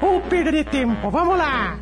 Ou perder tempo, vamos lá!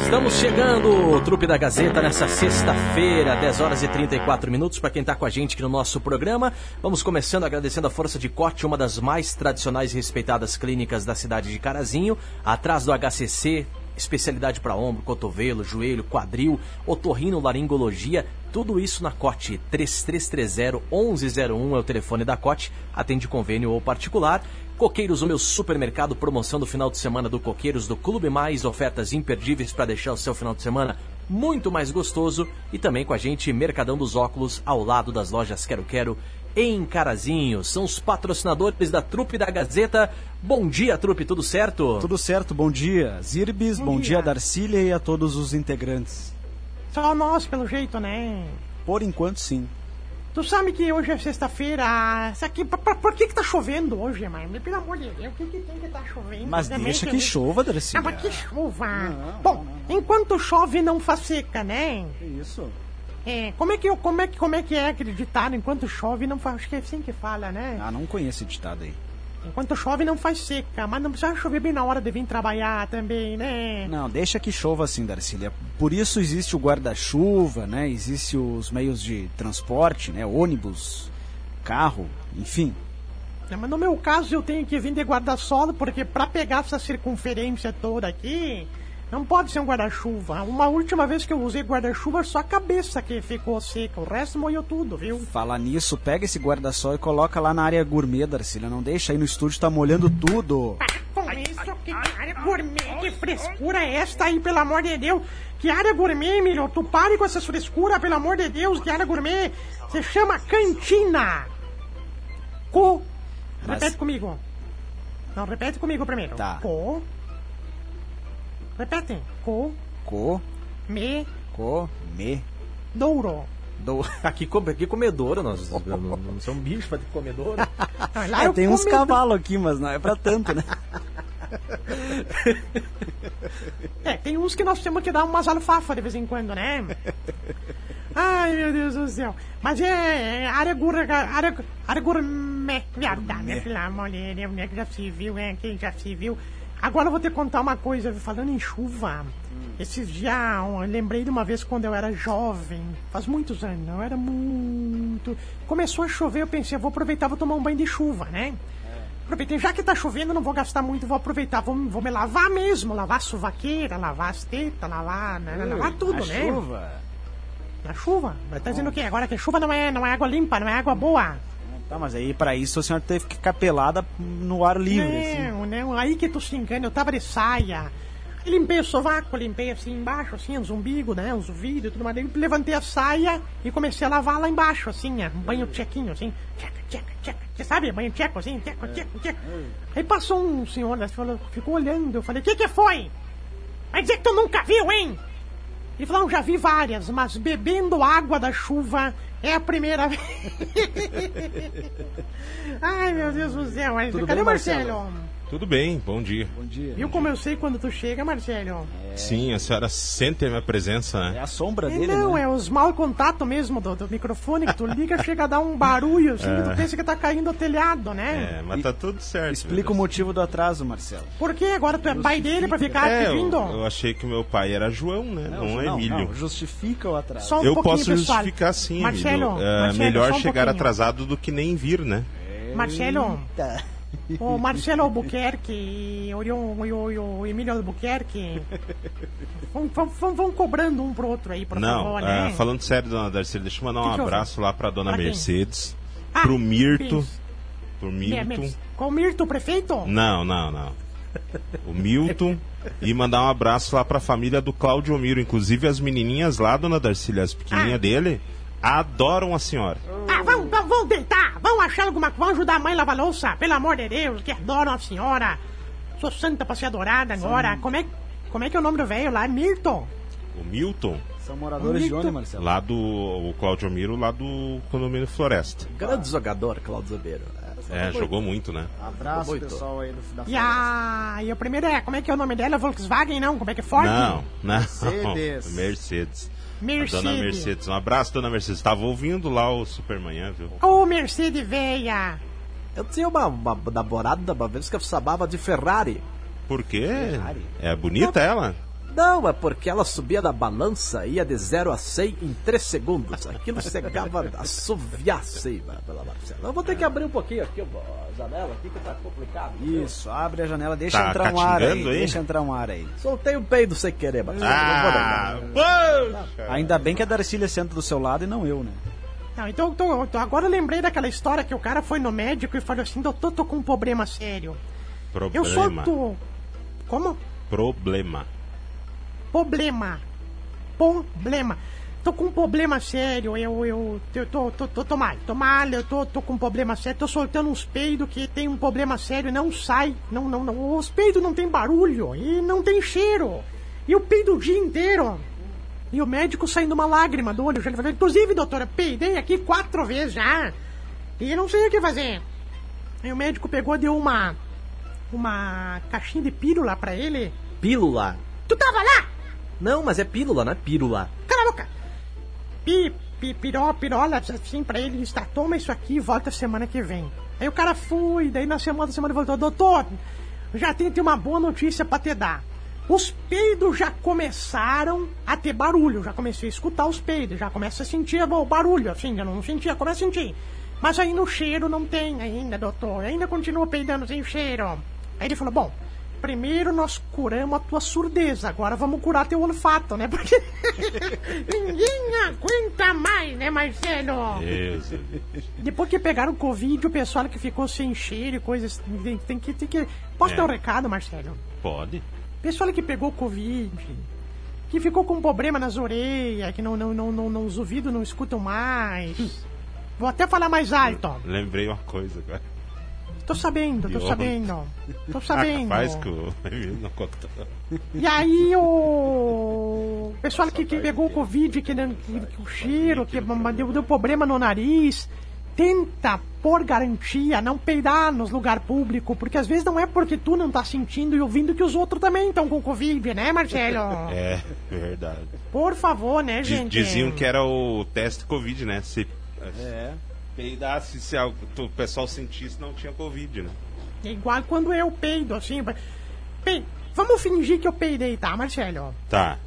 Estamos chegando, Trupe da Gazeta, nessa sexta-feira, 10 horas e 34 minutos, para quem está com a gente aqui no nosso programa. Vamos começando agradecendo a Força de Corte, uma das mais tradicionais e respeitadas clínicas da cidade de Carazinho, atrás do HCC, especialidade para ombro, cotovelo, joelho, quadril, otorrino, laringologia, tudo isso na COT 3330-1101 é o telefone da COT, atende convênio ou particular. Coqueiros, o meu supermercado, promoção do final de semana do Coqueiros do Clube Mais, ofertas imperdíveis para deixar o seu final de semana muito mais gostoso. E também com a gente, Mercadão dos Óculos, ao lado das lojas Quero Quero, em Carazinho. São os patrocinadores da Trupe da Gazeta. Bom dia, Trupe, tudo certo? Tudo certo, bom dia. Zirbis, bom, bom dia, dia Darcília e a todos os integrantes. Só nós, pelo jeito, né? Por enquanto, sim. Tu sabe que hoje é sexta-feira. Isso aqui. Por, por, que que tá chovendo hoje, mãe? Pelo amor de Deus, o que, que tem que tá chovendo? Mas Também deixa que, chova, Dracília. Ah, mas que chova. Não, Bom, não, enquanto chove, não faz seca, né? Isso. É, como é que como é que como é que é aquele ditado? Enquanto chove, não faz. Acho que é assim que fala, né? Ah, não conheço esse ditado aí. Enquanto chove não faz seca, mas não precisa chover bem na hora de vir trabalhar também, né? Não, deixa que chova assim, Darcília. Por isso existe o guarda-chuva, né? Existe os meios de transporte, né? Ônibus, carro, enfim. É, mas no meu caso eu tenho que vir de guarda-sol, porque para pegar essa circunferência toda aqui, não pode ser um guarda-chuva. Uma última vez que eu usei guarda-chuva, só a cabeça que ficou seca. O resto molhou tudo, viu? Fala nisso, pega esse guarda-sol e coloca lá na área gourmet, Darcília. Não deixa aí no estúdio, tá molhando tudo. Para com isso, que área gourmet, que frescura é esta aí, pelo amor de Deus? Que área gourmet, milho? Tu pare com essa frescura, pelo amor de Deus, que área gourmet? Você chama cantina. Co. Mas... Repete comigo. Não, repete comigo primeiro. Tá. Co. Repete. Co. Co. Me. Co. Me. Douro. Do... Aqui, aqui comedouro, nós não, somos bichos pra ter comedouro. Lá é, tem uns cavalos aqui, mas não é pra tanto, né? é, tem uns que nós temos que dar umas alfafas de vez em quando, né? Ai, meu Deus do céu. Mas é, é área, gourmet, área, área gourmet, verdade, né? Pelo amor de Deus, né? Que já se viu, é, quem já se viu. Agora eu vou te contar uma coisa, falando em chuva. Hum. Esses dias, eu lembrei de uma vez quando eu era jovem, faz muitos anos, eu era muito. Começou a chover, eu pensei, eu vou aproveitar, vou tomar um banho de chuva, né? É. Aproveitei, já que tá chovendo, não vou gastar muito, vou aproveitar, vou, vou me lavar mesmo, lavar a suvaqueira, lavar as tetas, lavar, né, Ui, lavar tudo, na né? Chuva. Na chuva? Mas tá dizendo o quê? Agora que chuva não é, não é água limpa, não é água boa. Tá, mas aí para isso a senhora teve que ficar pelada no ar livre. Não, assim. não, aí que tu se engana, eu tava de saia. Limpei o sovaco, limpei assim embaixo, assim, os umbigos, né? Os ouvidos e tudo mais. Aí levantei a saia e comecei a lavar lá embaixo, assim, um banho tchequinho, assim. Tcheca, tcheca, tcheca. Você sabe? Banho tcheco, assim, tcheco, tcheco, tcheco. Aí passou um senhor, né, falou, ficou olhando. Eu falei, o que que foi? Vai dizer que tu nunca viu, hein? Ele falou, já vi várias, mas bebendo água da chuva é a primeira vez. Ai, meu Deus do céu. Mas cadê bem, o Marcelo? Marcelo? Tudo bem, bom dia. Bom dia. Viu bom como dia. eu sei quando tu chega, Marcelo? É... Sim, a senhora sente a minha presença, né? É a sombra é, dele, Não, né? é os mau contato mesmo do, do, microfone, que tu liga, chega a dar um barulho, assim, é. que tu pensa que tá caindo o telhado, né? É, mas tá tudo certo. Explica o motivo do atraso, Marcelo. Por que agora tu é pai dele pra ficar é, pedindo? Eu, eu, achei que o meu pai era João, né? Não, não, não Emílio. Não, justifica o atraso. Só um eu posso pessoal. justificar sim, Marcelo, Emílio. É Marcelo, melhor um chegar pouquinho. atrasado do que nem vir, né? Marcelo. O Marcelo Albuquerque, o, o, o, o Emílio Albuquerque. Vão, vão, vão, cobrando um pro outro aí, por Não, favor, né? uh, falando sério, dona Darcy, deixa eu mandar um que que abraço lá pra dona pra Mercedes, Ah, pro Mirto. isso. Pro É, Mirto. Qual Mirto, o prefeito? Não, não, não. O Milton. e mandar um abraço lá pra família do Claudio Miro. Inclusive as menininhas lá, dona Darcília, as pequenininhas Ah. dele, adoram a senhora. Ah, vão, vão, vão deitar, vão achar alguma coisa, vão ajudar a mãe a lavar louça, pelo amor de Deus, que adoram a senhora. Sou santa pra ser adorada agora. Como é, como é que é o nome do velho lá? Mirto. O Milton, São moradores de onde, Marcelo? lá do. O Claudio Miro, lá do condomínio Floresta. Grande jogador, Claudio Zobeiro. É, jogou muito, né? Abraço, Muito. pessoal aí do, da E a. E o primeiro é. Como é que é o nome dela? Volkswagen, não? Como é que é? Ford? Não, não. Mercedes. Mercedes. A Mercedes. dona Mercedes. Um abraço, dona Mercedes. Tava ouvindo lá o Supermanhã, viu? Ô, Mercedes veia. Eu tinha uma, uma namorada uma vez que eu chamava de Ferrari. Por quê? É bonita ela? Não, é porque ela subia da balança ia de 0 a 100 em 3 segundos. Aquilo chegava a assoviar assim, pela Marcela. Eu vou ter que abrir um pouquinho aqui a janela aqui que tá complicado. Isso, abre a janela, deixa Tá entrar um ar aí? Deixa entrar um ar aí. Soltei um peido sem querer, mas Ah, poxa! Ainda bem que a Darcília senta do seu lado e não eu, né? Não, então, então, então, agora eu lembrei daquela história que o cara foi no médico e falou assim: doutor, tô com um problema sério. Eu sou. Problema. Do... Como? Problema. Problema. Problema. Tô com um problema sério, eu, eu, eu tô, tô, tô, tô mal, tô mal, eu tô, tô com um problema sério, tô soltando uns peidos que tem um problema sério, não sai, não, não, não, os peidos não tem barulho e não tem cheiro, e eu peido o dia inteiro. E o médico saindo uma lágrima do olho, ele falou, inclusive, doutora, peidei aqui quatro vezes já, e não sei o que fazer. Aí o médico pegou, deu uma, uma caixinha de pílula pra ele. Pílula. Tu tava lá? Não, mas é pílula, não é pílula. Cala a boca! Pi, pi, piró, pirola, assim pra ele, está, toma isso aqui e volta semana que vem. Aí o cara foi, daí na semana, semana ele voltou, doutor, já tem uma boa notícia pra te dar. Os peidos já começaram a ter barulho, já comecei a escutar os peidos, já começa a sentir o barulho, assim, já não sentia, começa a sentir. Mas aí no cheiro não tem ainda, doutor, ainda continua peidando sem cheiro. Aí ele falou, bom, primeiro nós curamos a tua surdeza, agora vamos curar teu olfato, né? Porque ninguém aguenta mais, né, Marcelo? Deus. Depois que pegaram o Covid, o pessoal que ficou sem cheiro e coisas, tem, que, tem que... Posso É. dar um recado, Marcelo? Pode? Pessoal que pegou Covid, que ficou com problema nas orelhas, que não, não, não, não, não os ouvidos não escutam mais. Vou até falar mais alto. Lembrei uma coisa agora. Tô sabendo, tô sabendo. Tô Ah, sabendo. capaz que o Emílio não. E aí o pessoal que, que pegou o Covid, que, não- que, que o cheiro, que deu, deu problema no nariz, tenta, por garantia, não peidar nos lugar público, porque às vezes não é porque tu não tá sentindo e ouvindo que os outros também estão com Covid, né, Marcelo? É, verdade. Por favor, né, gente? Diziam que era o teste Covid, né? Se É. peidasse, se algo- o pessoal sentisse, não tinha Covid, né? É igual quando eu peido, assim. Pe... Vamos fingir que eu peidei, tá, Marcelo? Tá.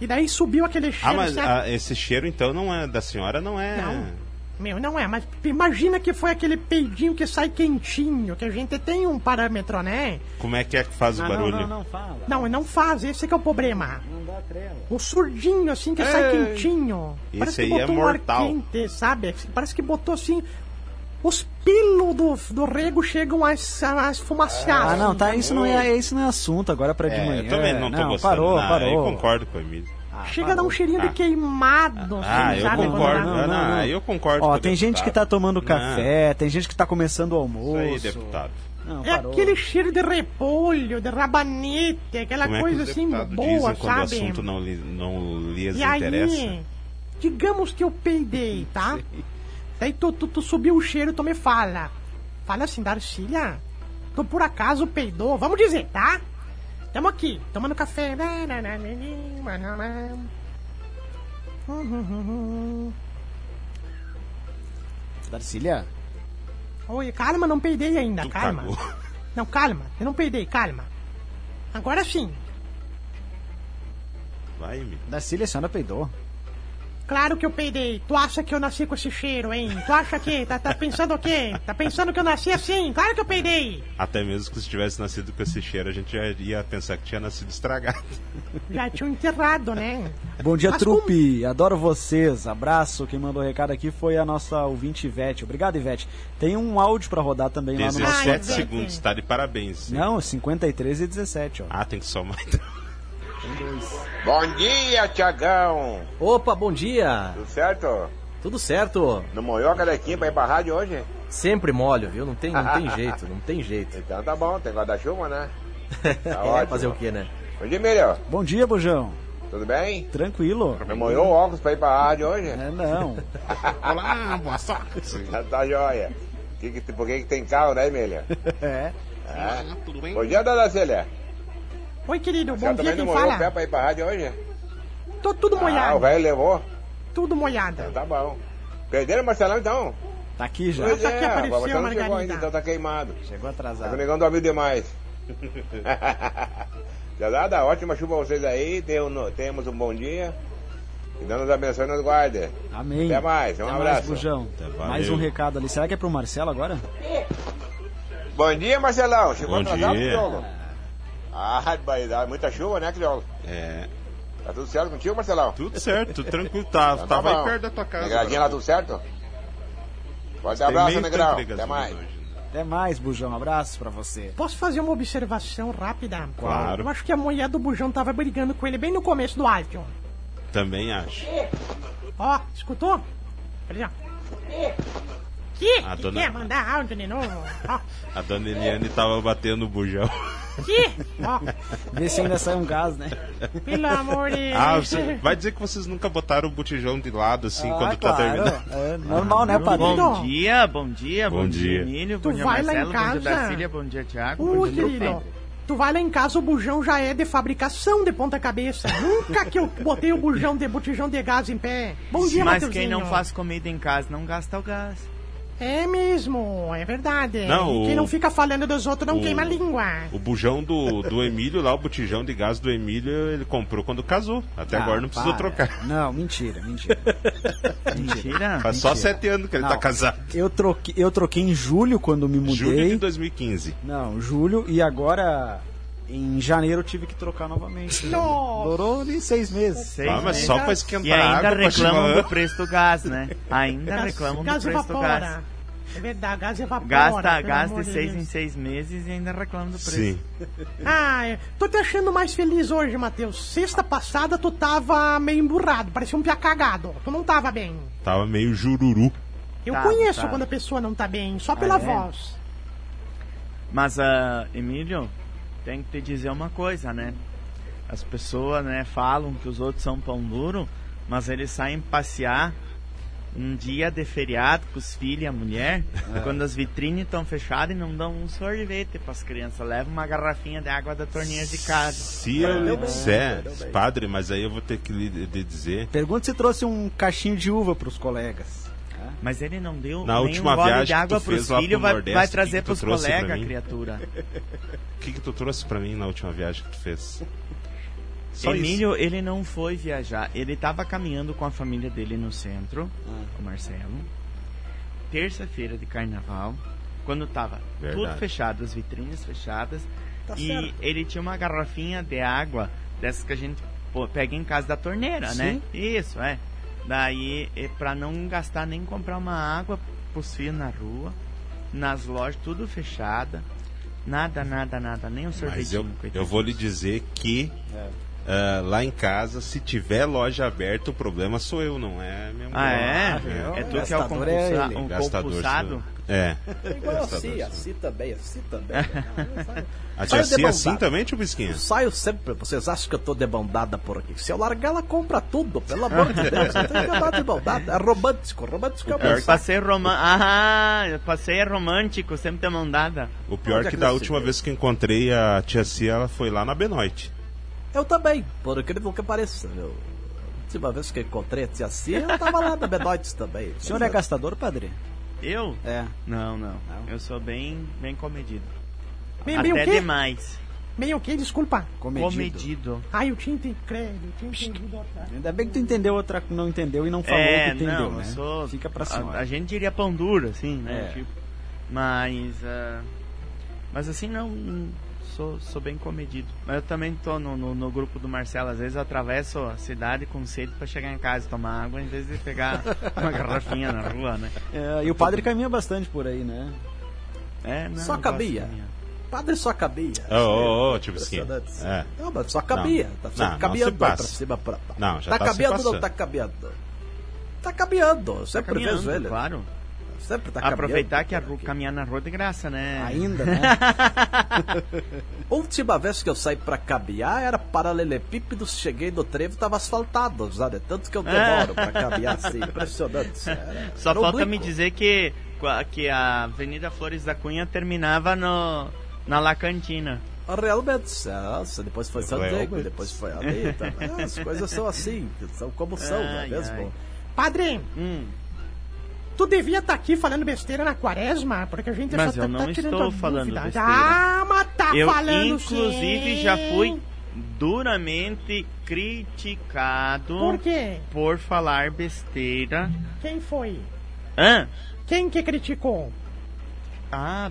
E daí subiu aquele cheiro. Ah, mas ah, esse cheiro, então, não é da senhora, não é... Não. Meu, não é, mas imagina que foi aquele peidinho que sai quentinho, que a gente tem um parâmetro, né? Como é que é que faz o Não, não, barulho? não, não, fala. Não, não faz, esse que é o problema. Não dá trela. O surdinho, assim, que sai quentinho. esse Parece que aí é botou um mortal. ar quente, sabe? Parece que botou, assim... Os pilos do, do rego chegam a, a esfumaçar. Ah, não, tá, isso não é, isso não é assunto agora pra de É, manhã. eu também não tô gostando. Parou, Não, parou. Eu concordo com o Emílio. Ah, Chega a dar um cheirinho Ah. de queimado, Ah, assim, eu sabe? concordo. Quando- Não, não, eu concordo Ó, com o tem gente que tá tomando Não. café, tem gente que tá começando o almoço. Isso aí, deputado. Não, É parou. aquele cheiro de repolho, de rabanete, aquela Como é que coisa os assim boa, dizem quando o sabe? assunto não, lhe, não lhes E interessa? aí, digamos que eu peidei, tá? Daí tu, tu, tu subiu o cheiro, tu me fala. Fala assim, Darcília, tu por acaso peidou? Vamos dizer, tá? Tamo aqui, tomando café. Darcília? Oi, calma, não peidei ainda, Tu calma. cagou. Não, calma, eu não peidei, calma. Agora sim, Vai, Emílio. Darcília, a senhora peidou. Claro que eu peidei. Tu acha que eu nasci com esse cheiro, hein? Tu acha que? Tá, tá pensando o quê? Tá pensando que eu nasci assim? Claro que eu peidei. Até mesmo que se tivesse nascido com esse cheiro, a gente já ia pensar que tinha nascido estragado. Já tinha enterrado, né? Bom dia, Mas trupe. Adoro vocês. Abraço. Quem mandou o recado aqui foi a nossa ouvinte Ivete. Obrigado, Ivete. Tem um áudio pra rodar também lá no nosso 17 Ah, segundos, tá de parabéns. Não, 53 e 17, ó. Ah, tem que somar. Bom dia, Tiagão. Opa, bom dia. Tudo certo? Tudo certo? Não molhou a carequinha pra ir pra rádio hoje? Sempre molho, viu? Não tem, não tem jeito, não tem jeito. Então tá bom, tem guarda-chuva, né? Tá é, ótimo. fazer o quê, né? Bom dia, Emílio. Bom dia, Bujão. Tudo bem? Tranquilo. Não molhou o óculos pra ir pra rádio hoje? É, não. Olá, boa sorte. Já tá joia. Que que, por que, que tem carro, né, Emília? É. É. Bom dia, dona Célia. Oi, querido, bom dia, quem molhou o pé fala? pra ir pra rádio hoje? Tô tudo Ah, o molhado, velho levou? tudo molhado. Tá bom. Perderam o Marcelão, então? Tá aqui já. Pois tá aqui, é, apareceu o Marcelão a não chegou Margarida. ainda, então tá queimado. Chegou É que o atrasado. negão dormiu demais. Já dá, ótima chuva pra vocês aí. No- Tenhamos um bom dia. Que Deus nos abençoe e nos guarde. Amém. Até mais, um Até abraço. mais, Bujão. Até. Mais um recado ali. Será que é pro Marcelo agora? Bom dia, Marcelão. Chegou Bom atrasado, dia. Ah, dar muita chuva, né, Criolo? É, Tá tudo certo contigo, Marcelão? tudo certo, tudo tranquilo. Tá, Então tá tava bom. aí perto da tua casa. Negradinha lá, tudo certo? Forte abraço, meio Negrão. Até mais. hoje. Até mais, Bujão. Abraço pra você. Posso fazer uma observação rápida? Claro. Eu acho que a mulher do Bujão tava brigando com ele bem no começo do áudio. Também acho. Ó, escutou? Olha. Que? A que dona- quer mandar áudio de novo? Ó, A dona Eliane tava batendo o bujão. Que? Ó, Vê se ainda sai um gás, né? pelo amor de Ah, Deus. você vai dizer que vocês nunca botaram o botijão de lado assim Ah, quando tá claro. terminando? É normal, né, padre? Bom dia, bom dia, Bom bom, dia. Emílio, Tu bom dia vai lá em Marcelo, bom dia casa? Darcília, bom dia Thiago, Ô, bom dia querido, Pedro. tu vai lá em casa, o bujão já é de fabricação de ponta cabeça. Nunca que eu botei o bujão de botijão de gás em pé. Bom dia, Mas Mateuzinho. quem não faz comida em casa não gasta o gás. É mesmo, é verdade. Não, e quem o- não fica falando dos outros não o- queima a língua. O bujão do, do Emílio lá, o botijão de gás do Emílio, ele comprou quando casou. Até Ah, agora não precisou para. trocar. Não, mentira, mentira. Mentira. Faz só Mentira. sete anos que ele Não. tá casado. Eu troquei, eu troquei em julho quando me mudei. Julho de 2015. Não, julho e agora em janeiro eu tive que trocar novamente. Nossa. Durou ali seis meses. Seis Ah, mas meses. só pra esquentar E ainda água reclamam do preço do gás, né? Ainda Gás, reclamam gás do preço do evapora. gás. É verdade, gás evapora. Gasta gás de seis Deus. em seis meses e ainda reclamam do preço. Sim. Ah, tô te achando mais feliz hoje, Matheus. Sexta passada tu tava meio emburrado, parecia um pia cagado. Tu não tava bem. Tava meio jururu. Eu Tava, conheço tava. quando a pessoa não tá bem, só pela é? voz. Mas, ah, Emílio, tem que te dizer uma coisa, né? As pessoas, né, falam que os outros são pão duro, mas eles saem passear um dia de feriado com os filhos e a mulher, quando as vitrines estão fechadas e não dão um sorvete para as crianças, levam uma garrafinha de água da torneira de casa. Se eu lhe disser, padre, mas aí eu vou ter que lhe dizer. Pergunta se trouxe um cachinho de uva pros colegas. Mas ele não deu Na nem última um gole viagem de que água lá pro filhos, vai, Nordeste, vai trazer que tu pros trouxe pra colegas, criatura. O que, que tu trouxe pra mim na última viagem que tu fez? Só Emílio, ele não foi viajar. Ele estava caminhando com a família dele no centro, Ah. o Marcelo. Terça-feira de carnaval, quando tava Verdade. tudo fechado, as vitrines fechadas. Tá e certo. ele tinha uma garrafinha de água, dessas que a gente pô, pega em casa da torneira, né? Isso, é. Daí, é pra não gastar nem comprar uma água pros filhos na rua, nas lojas, tudo fechada. Nada, nada, nada, nem um Mas sorvetinho. eu, eu coitadinho. vou lhe dizer que ah, lá em casa, se tiver loja aberta, o problema sou eu, não é minha Ah, é? viu? É tu que é o Gastador é compulsa- um Gastador compulsado? É. Igual assim, sou eu. assim também, assim também. A tia Cia debandada. assim também, tio Bisquinha? Eu saio sempre, vocês acham que eu tô debandada por aqui. Se eu largar, ela compra tudo, pelo amor de Deus. Eu tenho que andar debandada. É romântico, romântico é o pior que-. Passei romântico. Ah, passei romântico, sempre de mão dada. O pior Onde é que que da última vez que encontrei a tia Cia, ela foi lá na Benoite. Eu também, por incrível que pareça. Eu, a última vez que eu encontrei a tia Cia, eu tava lá na Benoites também. O senhor é gastador, padre? Eu? É. Não, não. Eu sou bem, bem comedido. Bem, bem o Até quê? demais. Bem o quê? Desculpa. Comedido. Comedido. Ai, eu tinha entendido. Credo, eu tinha entendido. outra. Ainda bem que tu entendeu outra não entendeu e não falou é, que entendeu, não, né? eu sou. Fica pra a, senhora. a gente diria pão duro, assim, né? É. Tipo, mas. ah, mas assim, não. Sou, sou bem comedido. Mas eu também tô no, no, no grupo do Marcelo. Às vezes eu atravesso a cidade com sede pra chegar em casa e tomar água, em vez de pegar uma garrafinha na rua, né? É, e o padre caminha bastante por aí, né? É, não, Só cabia. Padre só cabia. Ô, ô, ô, tio Bisquinha. Impressionante. É. Não, mas só cabia. Não. Tá Não, não caminhando se pra cima. Pra... Não, já tá tá se caminhando ou não tá caminhando? Tá caminhando. Eu sempre Caminhando, vejo ele. claro. Sempre tá Aproveitar que a rua, caminhar na rua é de graça, né? Ainda, né? Última vez que eu saí pra caminhar era paralelepípedos, cheguei no trevo tava asfaltado, de tanto que eu demoro pra caminhar assim, impressionante. Era- Só era falta me dizer que que a Avenida Flores da Cunha terminava no, na La Cantina. A Real Betis. Nossa, depois foi Real Diego, Betis. depois foi a Lita. As coisas são assim, são como são, não é Ai, mesmo? ai. Padre, Hum, tu devia estar aqui falando besteira na quaresma, porque a gente Mas só eu tá, não tá tirando estou a falando dúvida. besteira. Ah, mas tá eu, falando inclusive, sim. já fui duramente criticado Por quê? por falar besteira. Quem foi? Hã? Quem que criticou? Ah,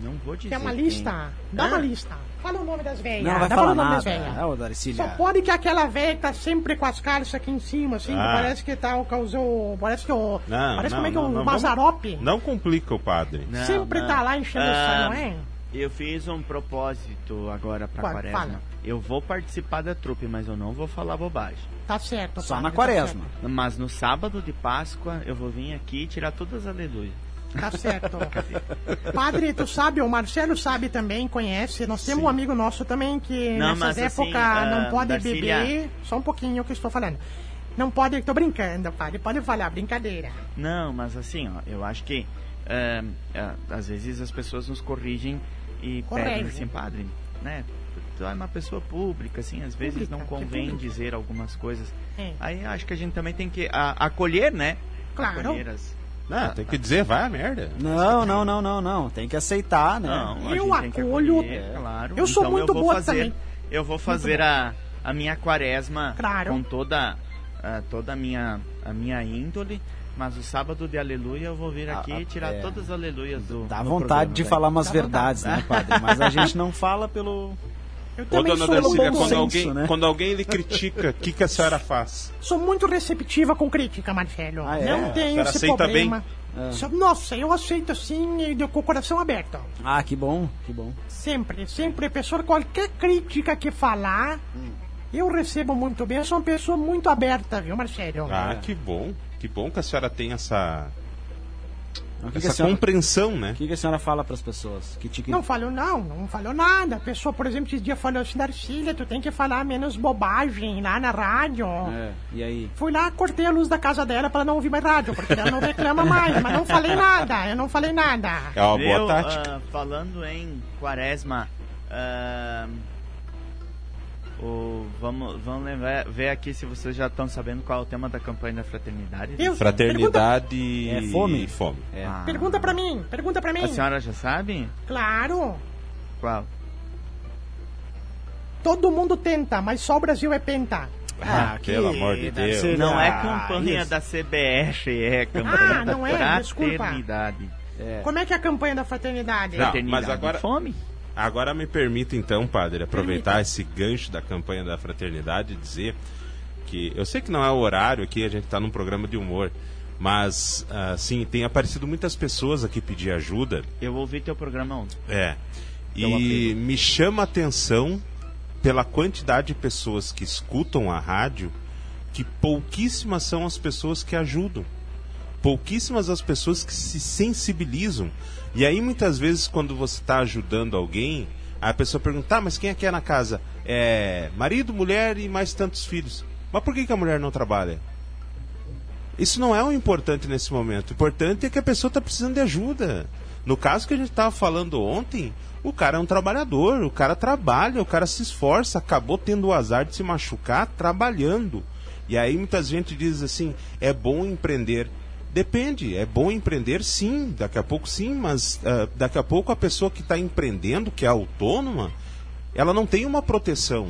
não vou dizer. Quer uma quem. lista? Dá Ah. uma lista. Fala o nome das velhas. Não, não vai Dá falar o nome nada. das velhas. É, ô. Só pode que aquela velha tá sempre com as calças aqui em cima, assim, que Ah. parece que tá, causou. Parece que o. Não, parece não, como é que não, o não, Mazarope vamos- Não complica o padre. Não, sempre não. tá lá enchendo o Ah, saco, não é? Eu fiz um propósito agora pra Qual? quaresma. Fala. Eu vou participar da trupe, mas eu não vou falar bobagem. Tá certo. Só padre, na tá quaresma. Mas no sábado de Páscoa eu vou vir aqui e tirar todas as aleluias. Tá certo. Padre, tu sabe, o Marcelo sabe também, conhece. Nós temos um amigo nosso também que Não, nessas assim, épocas ah, não pode Darcília- beber. Só um pouquinho que estou falando. Não pode, tô brincando, padre. Pode falar, brincadeira. Não, mas assim, ó, eu acho que é, é, às vezes as pessoas nos corrigem e Corrige. pedem assim, padre, né? Tu é uma pessoa pública, assim, às vezes Pública, não convém dizer algumas coisas. É. Aí acho que a gente também tem que a- acolher, né? Claro. Acolher as... Não, tem que dizer, vai a merda. Não, não, não, não, não. Tem que aceitar, né? Não, Eu acolho- É. claro. Eu sou Então muito vou boa fazer, também. Eu vou fazer a, a minha quaresma Claro. com toda, a, toda a, minha, a minha índole, mas o sábado de aleluia eu vou vir aqui Ah, e tirar é. todas as aleluias do Dá vontade programa, de velho. falar umas Dá verdades, né, padre? Mas a gente não fala pelo. Eu Ô, dona Darcília, quando senso, alguém, né? quando alguém lhe critica, o que, que a senhora faz? sou muito receptiva com crítica, Marcelo. Ah, é? Não tenho esse aceita problema. É. Só- Nossa, eu aceito assim, e com o coração aberto. Ah, que bom, que bom. Sempre, sempre, pessoa, qualquer crítica que falar, eu recebo muito bem. Eu sou uma pessoa muito aberta, viu, Marcelo? Ah, que bom. Que bom que a senhora tem essa, O que, que, a essa senhora, compreensão, né? o que, que a senhora fala para as pessoas? Que te... Não falou não, não falou nada. A pessoa, por exemplo, esse dia falou assim, Darcília, tu tem que falar menos bobagem lá na rádio. É, e aí? Fui lá, cortei a luz da casa dela pra ela não ouvir mais rádio, porque ela não reclama mais, mas não falei nada, eu não falei nada. É uma boa Viu, tática. ah, falando em quaresma, ah, o, vamos, vamos lembrar, ver aqui se vocês já estão sabendo qual é o tema da campanha da fraternidade. Eu- Fraternidade É fome? e fome. É. Ah, Pergunta pra mim, pergunta pra mim. A senhora já sabe? Claro, Qual? todo mundo tenta, mas só o Brasil é penta. Ah, pelo amor de Deus. ser- Não é Ah, campanha isso. da CBF, é campanha Ah, da não é? Desculpa. fraternidade. É. Como é que é a campanha da fraternidade? Não, Fraternidade mas agora- e fome. Agora me permita então, padre, aproveitar esse gancho da campanha da fraternidade e dizer que eu sei que não é o horário aqui, a gente está num programa de humor, mas assim, tem aparecido muitas pessoas aqui pedir ajuda. Eu ouvi teu programa ontem. É. E me chama a atenção pela quantidade de pessoas que escutam a rádio, que pouquíssimas são as pessoas que ajudam. Pouquíssimas as pessoas que se sensibilizam. E aí muitas vezes quando você está ajudando alguém, a pessoa pergunta, tá, mas quem é que é na casa? É marido, mulher e mais tantos filhos. Mas por que, que a mulher não trabalha? Isso não é o importante nesse momento. O importante é que a pessoa está precisando de ajuda. No caso que a gente estava falando ontem, o cara é um trabalhador, o cara trabalha, o cara se esforça, acabou tendo o azar de se machucar trabalhando. E aí muitas gente diz assim, é bom empreender. Depende, é bom empreender sim, daqui a pouco sim, mas ah, daqui a pouco a pessoa que está empreendendo, que é autônoma, ela não tem uma proteção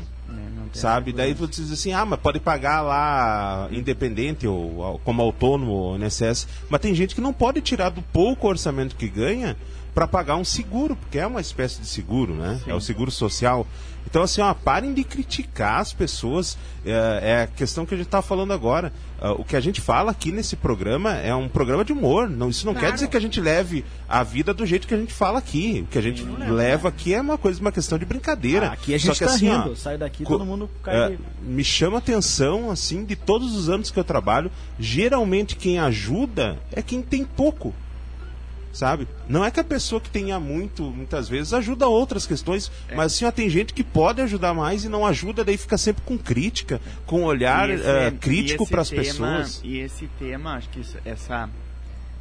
tem sabe? Daí tu diz assim, ah, mas pode pagar lá independente ou, como autônomo ou INSS. Mas tem gente que não pode tirar do pouco orçamento que ganha para pagar um seguro, porque é uma espécie de seguro, né? É o seguro social. Então, assim, ó, parem de criticar as pessoas. É, é a questão que a gente está falando agora. Ah, o que a gente fala aqui nesse programa é um programa de humor. Não, isso não quer Claro. dizer que a gente leve a vida do jeito que a gente fala aqui. O que a gente leva aqui é uma coisa, uma questão de brincadeira. Ah, aqui a Só gente que tá assim, ó, rindo. Sai daqui, todo mundo cai. de- me chama a atenção, assim, de todos os anos que eu trabalho, geralmente quem ajuda é quem tem pouco. Sabe? Não é que a pessoa que tenha muito, muitas vezes, ajuda outras questões, É. mas assim, ó, tem gente que pode ajudar mais e não ajuda, daí fica sempre com crítica, com olhar esse- e crítico para as pessoas. E esse tema, acho que isso- essa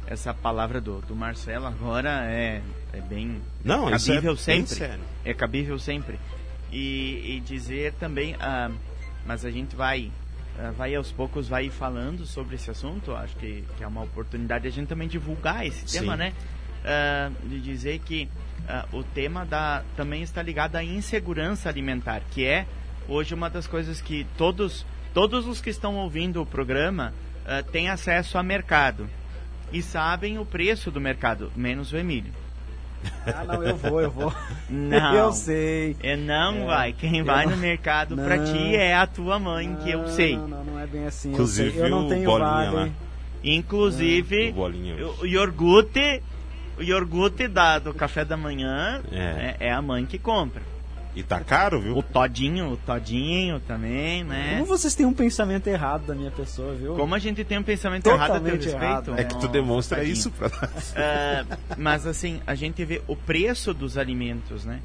essa palavra do, do Marcelo agora é, é bem Não, isso é cabível bem sempre. É cabível sempre. E, e dizer também, ah, mas a gente vai, vai aos poucos vai falando sobre esse assunto. Acho que, que é uma oportunidade de a gente também divulgar esse Sim. tema, né? Ah, de dizer que ah, o tema da, também está ligado à insegurança alimentar, que é hoje uma das coisas que todos, todos os que estão ouvindo o programa ah, têm acesso a mercado e sabem o preço do mercado, menos o Emílio. Ah, não, eu vou, eu vou. Não. Eu sei. É, não É, vai. Quem vai não- no mercado não. pra ti é a tua mãe, que eu Não, sei. Não, não, não é bem assim. Inclusive, eu, sei. eu não o tenho Bolinha vale. lá. Inclusive, O bolinho. o, o iogurte, o iogurte da, do café da manhã É. é, é a mãe que compra. E tá caro, viu? O todinho, o todinho também, né? Como vocês têm um pensamento errado da minha pessoa, viu? Como a gente tem um pensamento errado a teu Totalmente respeito. errado, É que tu demonstra tadinho. isso pra nós. Ah, mas assim, a gente vê o preço dos alimentos, né?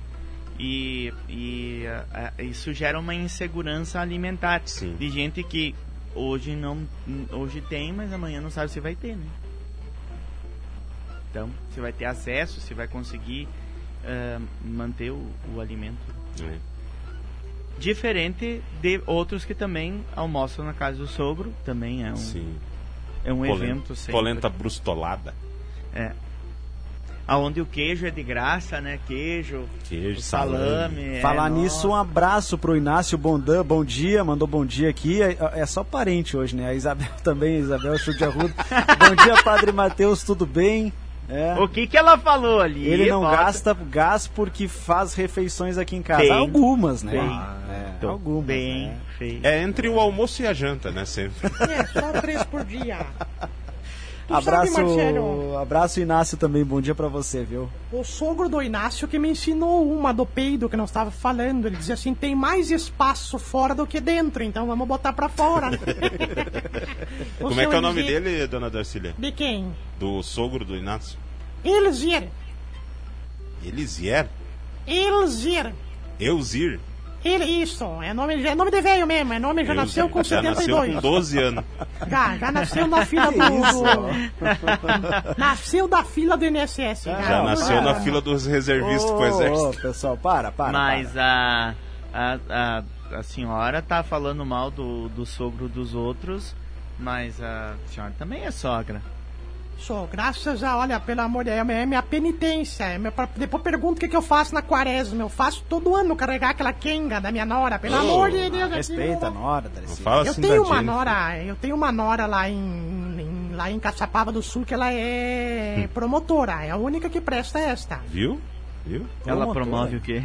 E, e ah, isso gera uma insegurança alimentar Sim. de gente que hoje não hoje tem, mas amanhã não sabe se vai ter, né? Então, se vai ter acesso, se vai conseguir ah, manter o, o alimento. É. Diferente de outros que também almoçam na casa do sogro, também é um, Sim. é um Polen- evento sempre. Polenta brustolada. É. Aonde o queijo é de graça, né? Queijo, Queijo, o salame. é, Falar nossa. nisso, um abraço pro Inácio Bondan, bom dia, mandou bom dia aqui. É, é só parente hoje, né? A Isabel também, Isabel Chute Arruda. bom dia, Padre Matheus, tudo bem? É. O que que ela falou ali? Ele não Bota- gasta gás porque faz refeições aqui em casa. Bem, algumas, né? bem, É, Tô algumas. Bem né? É entre o almoço e a janta, né? Sempre. É, só três por dia. Abraço, abraço Inácio também, bom dia pra você, viu? o sogro do Inácio que me ensinou uma do peido que não estava falando. Ele dizia assim: tem mais espaço fora do que dentro, então vamos botar pra fora. Como é que é o nome dele, dona Darcília? De quem? Do sogro do Inácio? Elzier. Elisier? Elzier. Eusir? Ele, isso, é nome, é nome de velho mesmo, é nome, já nasceu com Já nasceu 72. com 12 anos. Já, já nasceu na fila do. do- nasceu da fila do INSS. Já nasceu na fila dos reservistas pro Ô, exército. ô, pessoal, para, para. Mas para. a, a, a, a senhora tá falando mal do, do sogro dos outros, mas a senhora também é sogra. Sou, graças a, olha, pelo amor de Deus, é minha penitência. É minha, depois pergunta o que, que eu faço na quaresma. Eu faço todo ano carregar aquela quenga da minha nora, pelo amor de Deus. aqui Respeita a Nora, Darcy. fala Eu assim tenho uma Jennifer. nora, eu tenho uma nora lá em, em- lá em Caçapava do Sul que ela é promotora. É a única que presta esta. Viu? Viu? Ela Promotora. promove o quê?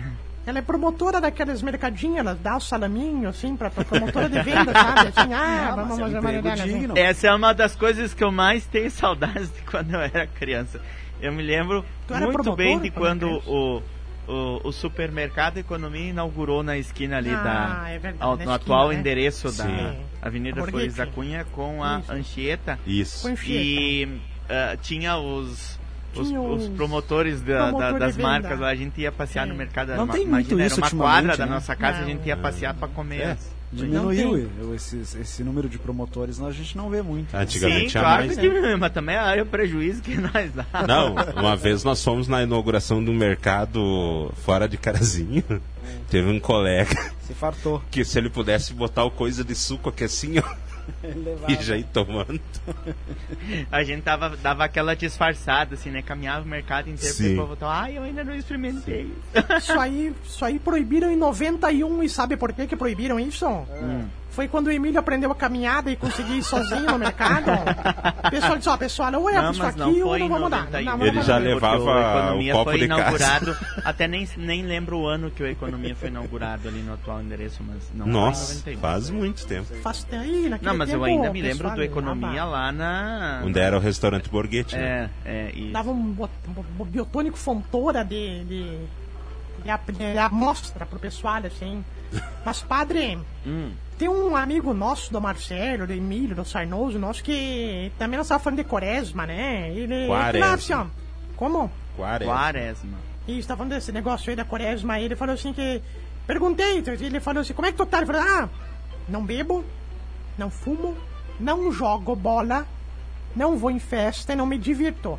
Ela é promotora daqueles mercadinhos, ela dá o salaminho, assim, pra, pra promotora de venda, sabe? Assim, ah, Ah, mas vamos é um fazer uma assim. digno. Essa é uma das coisas que eu mais tenho saudades de quando eu era criança. Eu me lembro muito bem de quando o, o, o supermercado Economia inaugurou na esquina ali Ah, da. é verdade, ao- no esquina, atual né? endereço da Sim. Avenida A Burger Flores da. Cunha com a Isso. Anchieta. Isso. E ah, tinha os. Os, Tinha os os promotores da- da- das marcas lá, a gente ia passear Sim. no mercado. Não tem muito imagina, isso era uma quadra da né? nossa casa, a Não. gente ia passear pra comer. É. Diminuiu esse, esse número de promotores, a gente não vê muito. Antigamente Sim, claro mais. que diminuiu, mas também é o prejuízo que nós dá. Não, uma vez nós fomos na inauguração de um mercado fora de Carazinho. Teve um colega Se fartou. que se ele pudesse botar o coisa de suco aqui assim, ó, levava. e já ir tomando. A gente tava, dava aquela disfarçada, assim, né? Caminhava o mercado inteiro Sim. pra voltar. Ai, eu ainda não experimentei. Isso aí, isso aí proibiram em 91 e sabe por que que proibiram isso? Foi quando o Emílio aprendeu a caminhada e conseguiu ir sozinho no mercado. O pessoal disse, ó, pessoal, ou é Não, isso aqui não ou foi não em vamos dar. 91. Não, vamos Ele já levava o Economia o copo foi de casa. inaugurado, até nem, nem lembro o ano que o Economia foi inaugurado ali no atual endereço, mas não Nossa, foi em 91. faz muito tempo. Faz aí, naquele Não, mas eu tempo, ainda o me lembro do Economia lá na... Onde era o restaurante Borghetti, né? É, é, e... Dava um, bot- um biotônico fontora de, de, de, de amostra pro pessoal, assim. Mas, padre, Hum. Tem um amigo nosso, do Marcelo, do Emílio, do Sarnoso, nosso, que também nós estávamos falando de quaresma, né? Ele Quaresma. ele assim, ó, como? Quaresma. Quaresma. E está falando desse negócio aí da quaresma, aí ele falou assim que... Perguntei, ele falou assim, como é que tu tá? Ele falou, ah, não bebo, não fumo, não jogo bola, não vou em festa e não me divirto.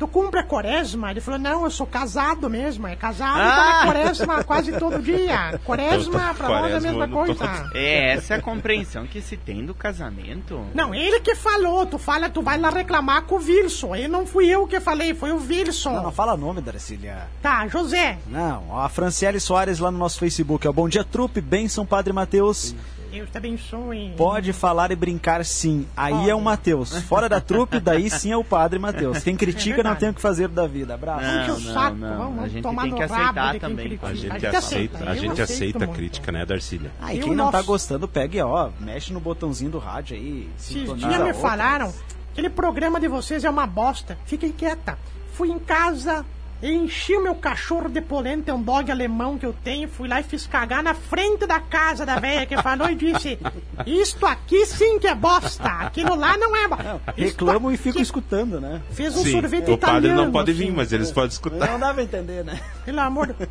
Tu cumpre a quaresma? Ele falou, não, eu sou casado mesmo. É casado e tá na Ah! quaresma quase todo dia. Quaresma, pra nós é a mesma coisa. É essa a compreensão que se tem do casamento. Não, ele que falou. Tu fala, tu vai lá reclamar com o Wilson. E não fui eu que falei, foi o Wilson. Não, não fala nome, Darcília. Tá, José. Não, a Franciele Soares lá no nosso Facebook. É o Bom Dia Trupe, Benção Padre Matheus. Deus te abençoe. Pode falar e brincar sim. Aí é o Matheus. Fora da trupe, daí sim é o Padre Matheus. Quem critica não verdade. tem o que fazer da vida. Abraço. Não, não, saco, não. vamos A gente tomar tem que aceitar também. critica. A gente aceita, aceita, a gente aceita a crítica, né, Darcília? Ah, e E quem não tá gostando, pegue, ó, mexe no botãozinho do rádio aí. Esses sintoniza dias me outras. falaram, aquele programa de vocês é uma bosta. Fiquem quieta. Fui em casa, enchi o meu cachorro de polenta, é um dog alemão que eu tenho, fui lá e fiz cagar na frente da casa da velha que falou e disse: Isto aqui sim que é bosta, aquilo lá não é bosta. Reclamam e ficam escutando, né? Fez um Sim, sorvete o padre italiano. não pode vir, assim. mas eles podem escutar. Não dá pra entender, né? Pelo amor de...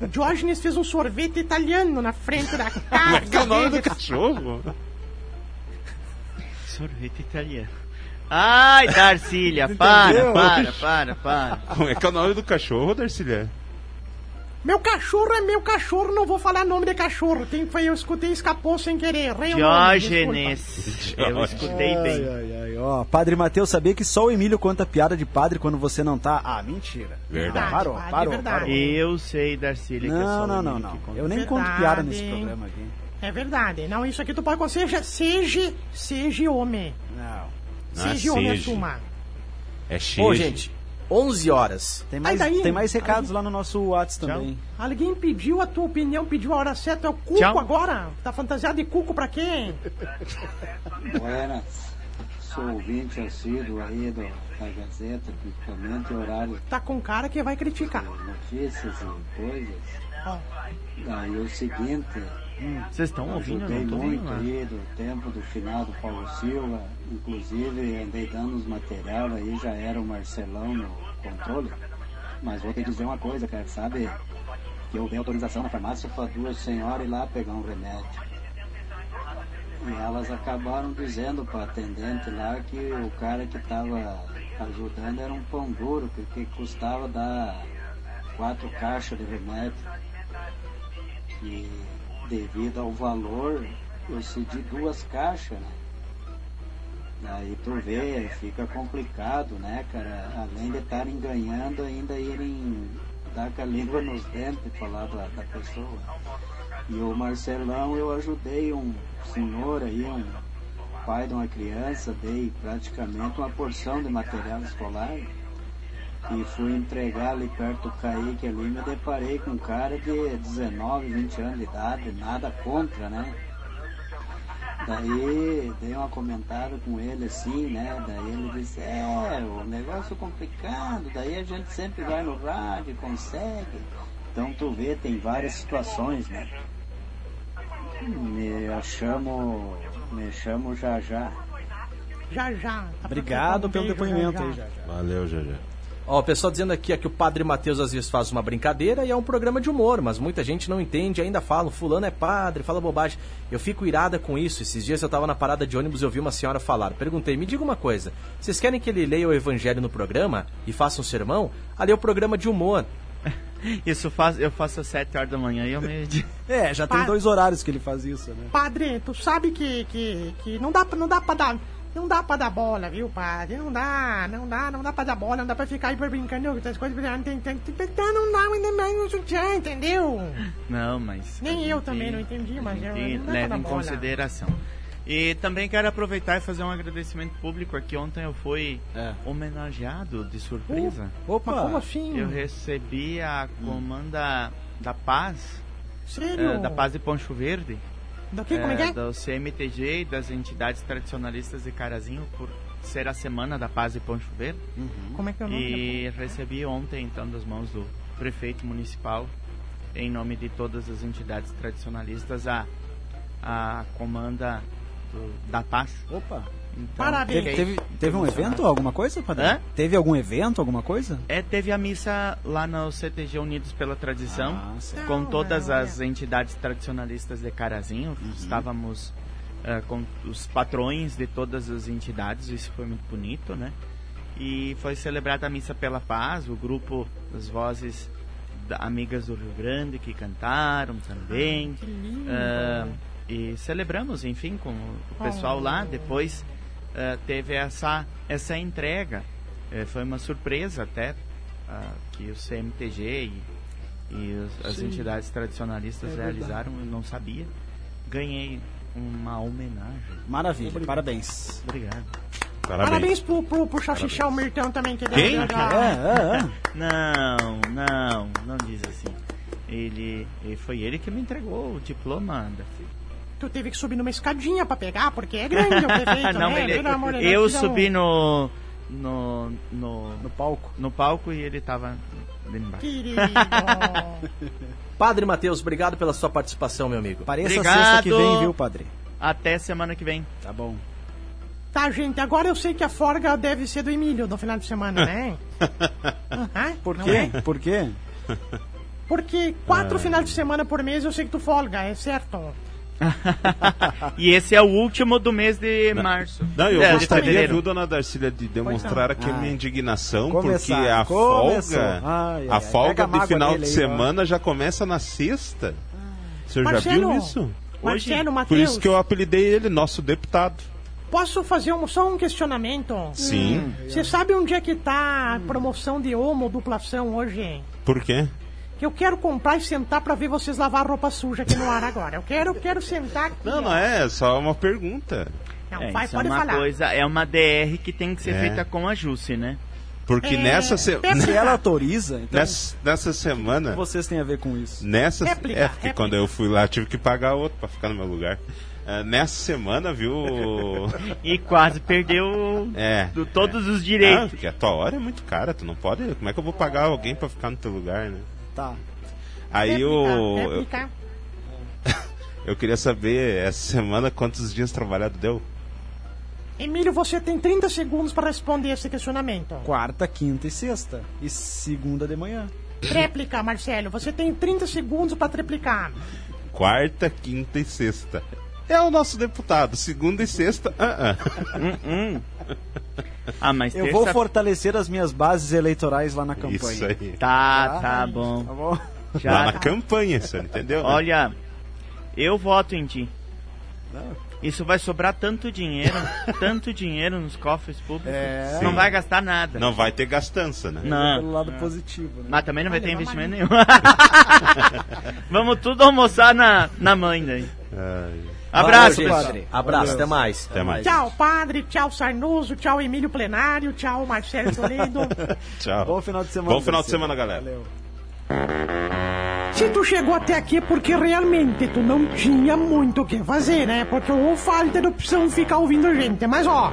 O Diógenes fez um sorvete italiano na frente da casa. Como é que é o nome dele. do cachorro? Sorvete italiano. Ai, Darcília, para, para, para, para. Como é que é o nome do cachorro, Darcília? Meu cachorro é meu cachorro, não vou falar nome de cachorro. Tem, foi, eu escutei e escapou sem querer. Diógenes. Eu escutei Ai, bem. ai, ai, ó. Padre Matheus, sabia que só o Emílio conta piada de padre quando você não tá? Ah, mentira. Verdade. Parou, Padre, parou, verdade. parou. Eu sei, Darcília, que é Não, só não, o não, não. que conta. Eu nem conto Verdade. piada nesse programa aqui. É verdade. Não, isso aqui tu pode conseguir. Seja, seja, seja homem. Não. É Seja seja. assuma. É cheio. Ô, gente, 11 horas. Tem mais, Ai, daí? tem mais recados lá no nosso WhatsApp também. Alguém pediu a tua opinião, pediu a hora certa. É o Cuco Tchau. agora. Tá fantasiado de Cuco pra quem? Buenas, sou ouvinte assíduo aí do, da Gazeta, principalmente horários Tá com cara que vai criticar. notícias e coisas. Ó, Daí o seguinte, Vocês estão ouvindo? Ajudei não muito aí do tempo do final do Paulo Silva, inclusive andei dando os material aí, já era o Marcelão no controle. Mas vou te dizer uma coisa, cara, sabe? Que eu dei autorização na farmácia para duas senhoras ir lá pegar um remédio. E elas acabaram dizendo para atendente lá que o cara que estava ajudando era um pão duro, porque custava dar quatro caixas de remédio. E devido ao valor, eu cedi duas caixas, né? Daí tu vê, fica complicado, né, cara? Além de estarem ganhando, ainda irem dar com a língua nos dentes falar da, da pessoa. E o Marcelão, eu ajudei um senhor aí, um pai de uma criança, dei praticamente uma porção de material escolar. E fui entregar ali perto do Kaique ali, me deparei com um cara de 19, 20 anos de idade, nada contra, né? Daí dei uma comentada com ele assim, né? Daí ele disse, é, o negócio é complicado, daí a gente sempre vai no rádio, consegue. Então tu vê, tem várias situações, né? Me chamo. Me chamo já já. já já. Tá Obrigado pelo depoimento já, aí, já. já, já. Valeu, já já. Ó, o pessoal dizendo aqui ó, que o Padre Matheus às vezes faz uma brincadeira e é um programa de humor, mas muita gente não entende, ainda falam, fulano é padre, fala bobagem. Eu fico irada com isso. Esses dias eu tava na parada de ônibus e ouvi uma senhora falar. Perguntei, me diga uma coisa, vocês querem que ele leia o evangelho no programa e faça um sermão? Ali é o programa de humor. Isso faz, eu faço às 7 horas da manhã e eu meio dia. É, já tem dois horários que ele faz isso, né? Padre, tu sabe que, que, que não, dá, não dá pra dar. Não dá pra dar bola, viu, padre? Não dá, não dá, não dá pra dar bola, não dá pra ficar aí brincando com essas coisas. Não, tem, não dá ainda mais no sutiã, entendeu? Não, mas. Nem eu também não entendi, mas eu- leva dar em bola. consideração. E também quero aproveitar e fazer um agradecimento público aqui. Ontem eu fui É. homenageado de surpresa. Opa! Mas como assim? Eu recebi a comanda da paz, Sério? eh, da paz de Poncho Verde, Do que? Como é que eh, é? do CMTG e das entidades tradicionalistas de Carazinho por ser a semana da paz de Poncho Verde. Como é que é o nome? E recebi ontem, então, das mãos do prefeito municipal, em nome de todas as entidades tradicionalistas, a, a comanda do- da paz. Opa! Então, Parabéns. Teve, teve, teve um evento, alguma coisa, padre? Hã? Teve algum evento, alguma coisa? É, teve a missa lá no CTG Unidos pela Tradição, Ah, com Não, todas não, as é. entidades tradicionalistas de Carazinho. Uhum. Estávamos eh, com os patrões de todas as entidades, isso foi muito bonito, né? E foi celebrada a Missa pela Paz, o grupo das vozes da- amigas do Rio Grande que cantaram também. Ah, e celebramos, enfim, com o pessoal lá. Depois ah, teve essa, essa entrega. Eh, foi uma surpresa até ah, que o CMTG e, e os- as entidades tradicionalistas É verdade. realizaram, eu não sabia. Ganhei uma homenagem. Maravilha, parabéns. Obrigado. Parabéns pro, pro, pro Xaxixá, o Mirtão também. Que Quem? deu- deu- É, é, é. Não, não, não diz assim. Ele, ele- foi ele que me entregou o diploma. Da... Tu teve que subir numa escadinha pra pegar, porque é grande o prefeito, não, né? ele, Pelo amor de eu tira um- subi no, no, no, No palco. no palco e ele tava ali embaixo. Querido. Padre Matheus, obrigado pela sua participação, meu amigo. Pareça Obrigado. sexta que vem, viu, padre? Até semana que vem. Tá bom. Tá, gente, agora eu sei que a folga deve ser do Emílio no final de semana, né? Aham, Por não quê? é? Por quê? Porque quatro finais de semana por mês eu sei que tu folga, é certo? E esse é o último do mês de março. Não, eu É, de gostaria, viu, dona Darcília, de demonstrar aqui a minha indignação, Começar, porque a começou. folga, Ai, a ai, folga a de mágoa final de aí, semana já começa na sexta. O senhor já Marcelo, viu isso? Marcelo, Por isso que eu apelidei ele, nosso deputado. posso fazer um, só um questionamento? Sim. Você sabe onde é que tá a promoção de homo duplação hoje? Por quê? Que eu quero comprar e sentar pra ver vocês lavar roupa suja aqui no ar agora. Eu quero, eu quero sentar aqui. Não, ó. não é, é só uma pergunta. Não, É, vai, isso é pode uma falar. coisa, é uma DR que tem que ser É. feita com ajuste, né? Porque É, nessa, se- pensa- Se ela autoriza, então nessa, nessa o que semana. vocês têm a ver com isso? Nessa, Réplica, é, porque réplica. quando eu fui lá tive que pagar outro pra ficar no meu lugar. Ah, nessa semana, viu? E quase perdeu É. do- todos os Ah, direitos. porque a tua hora é muito cara, tu não pode. Como é que eu vou pagar alguém pra ficar no teu lugar, né? Tá. Aí eu, eu, eu queria saber essa semana quantos dias trabalhado deu. Emílio, você tem 30 segundos para responder esse questionamento. Quarta, quinta e sexta. E segunda de manhã. Tréplica, Marcelo, você tem 30 segundos para triplicar. Quarta, quinta e sexta. É o nosso deputado. Segunda e sexta, ah, ah. Ah, mas Eu terça... vou fortalecer as minhas bases eleitorais lá na campanha. Isso aí. Tá, tá bom. Tá bom? Já Lá na tá. campanha, você entendeu? né? Olha, eu voto em ti. Isso vai sobrar tanto dinheiro, tanto dinheiro nos cofres públicos. É. Não vai gastar nada. Não vai ter gastança, né? Não. Pelo lado positivo, né? Mas também não vai Vai ter investimento nenhum. Vamos tudo almoçar na, na mãe daí. Ai, Abraço, Valeu, gente. Abraço, até mais. até mais. Tchau, padre, tchau, Sarnoso, tchau, Emílio Plenário, tchau, Marcelo Toledo. Tchau. Bom final de semana. Bom final de semana, galera. Valeu. Se tu chegou até aqui é porque realmente tu não tinha muito o que fazer, né? Porque ou falta de opção ficar ouvindo gente. Mas ó,